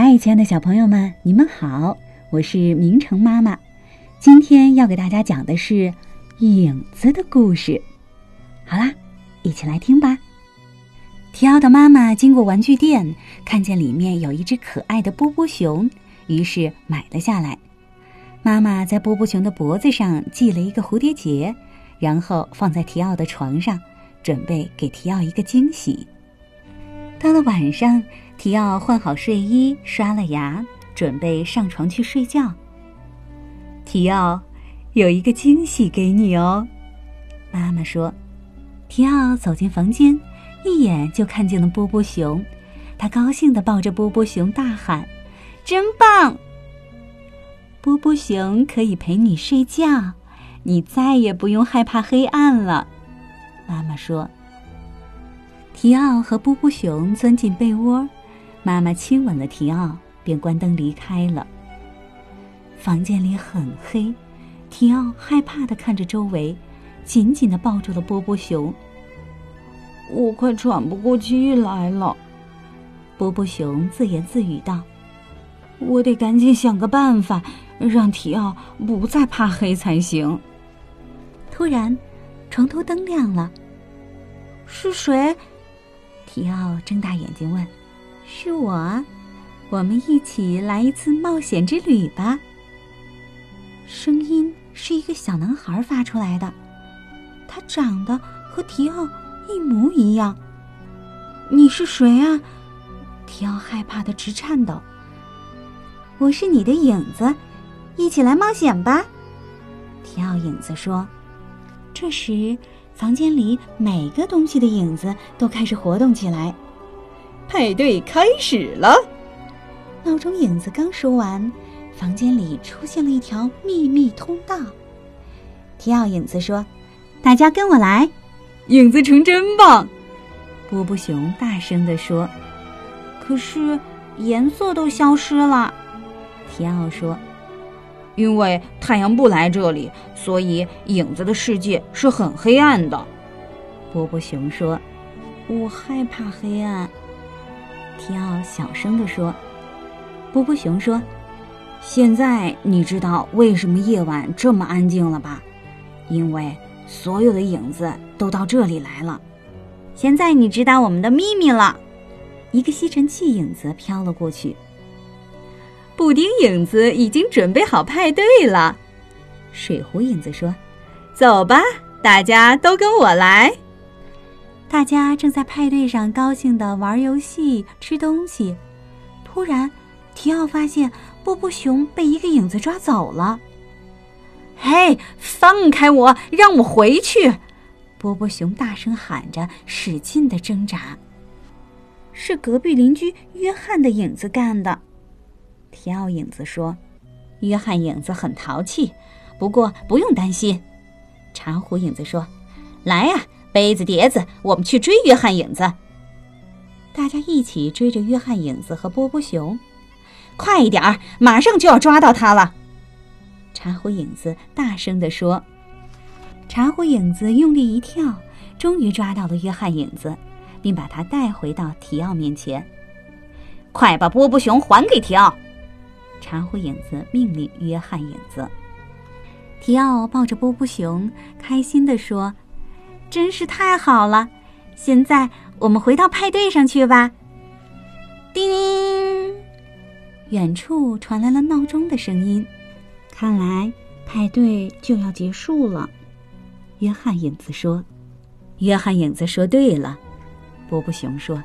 嗨，亲爱的小朋友们，你们好，我是明成妈妈。今天要给大家讲的是影子的故事。好啦，一起来听吧。提奥的妈妈经过玩具店，看见里面有一只可爱的波波熊，于是买了下来。妈妈在波波熊的脖子上系了一个蝴蝶结，然后放在提奥的床上，准备给提奥一个惊喜。到了晚上，提奥换好睡衣，刷了牙，准备上床去睡觉。提奥，有一个惊喜给你哦，妈妈说。提奥走进房间，一眼就看见了波波熊，他高兴地抱着波波熊大喊：“真棒！波波熊可以陪你睡觉，你再也不用害怕黑暗了。”妈妈说。提奥和波波熊钻进被窝，妈妈亲吻了提奥，便关灯离开了。房间里很黑，提奥害怕的看着周围，紧紧的抱住了波波熊。我快喘不过气来了，波波熊自言自语道：“我得赶紧想个办法，让提奥不再怕黑才行。”突然，床头灯亮了，是谁？提奥睁大眼睛问：“是我，我们一起来一次冒险之旅吧。”声音是一个小男孩发出来的，他长得和提奥一模一样。你是谁啊？提奥害怕的直颤抖。我是你的影子，一起来冒险吧。提奥影子说。这时。房间里每个东西的影子都开始活动起来，派对开始了。闹钟影子刚说完，房间里出现了一条秘密通道。提奥影子说：“大家跟我来。”影子城真棒，波波熊大声地说。可是颜色都消失了，提奥说。因为太阳不来这里，所以影子的世界是很黑暗的。波波熊说：“我害怕黑暗。”提奥小声地说。波波熊说：“现在你知道为什么夜晚这么安静了吧？因为所有的影子都到这里来了。现在你知道我们的秘密了。”一个吸尘器影子飘了过去。布丁影子已经准备好派对了，水壶影子说：“走吧，大家都跟我来。”大家正在派对上高兴的玩游戏、吃东西。突然，提奥发现波波熊被一个影子抓走了。“嘿，放开我，让我回去！”波波熊大声喊着，使劲的挣扎。是隔壁邻居约翰的影子干的。提奥影子说：“约翰影子很淘气，不过不用担心。”茶壶影子说：“来呀，杯子碟子，我们去追约翰影子。”大家一起追着约翰影子和波波熊，快一点儿，马上就要抓到他了！茶壶影子大声地说。茶壶影子用力一跳，终于抓到了约翰影子，并把他带回到提奥面前。快把波波熊还给提奥！茶壶影子命令约翰影子。提奥抱着波波熊，开心地说：“真是太好了！现在我们回到派对上去吧。”叮，远处传来了闹钟的声音，看来派对就要结束了。约翰影子说：“约翰影子说对了。”波波熊说：“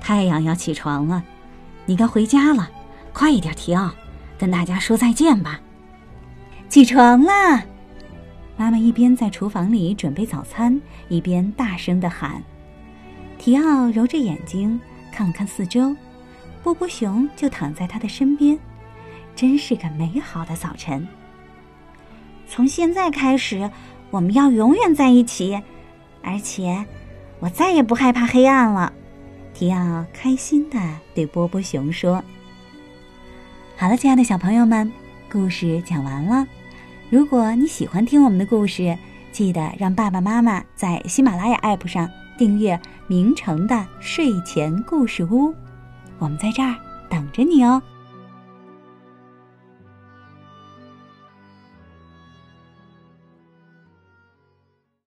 太阳要起床了，你该回家了。”快一点，提奥，跟大家说再见吧。起床啦！妈妈一边在厨房里准备早餐，一边大声的喊。提奥揉着眼睛看了看四周，波波熊就躺在他的身边，真是个美好的早晨。从现在开始，我们要永远在一起，而且我再也不害怕黑暗了。提奥开心的对波波熊说。好了，亲爱的小朋友们，故事讲完了。如果你喜欢听我们的故事，记得让爸爸妈妈在喜马拉雅 APP 上订阅《明成的睡前故事屋》。我们在这儿等着你哦。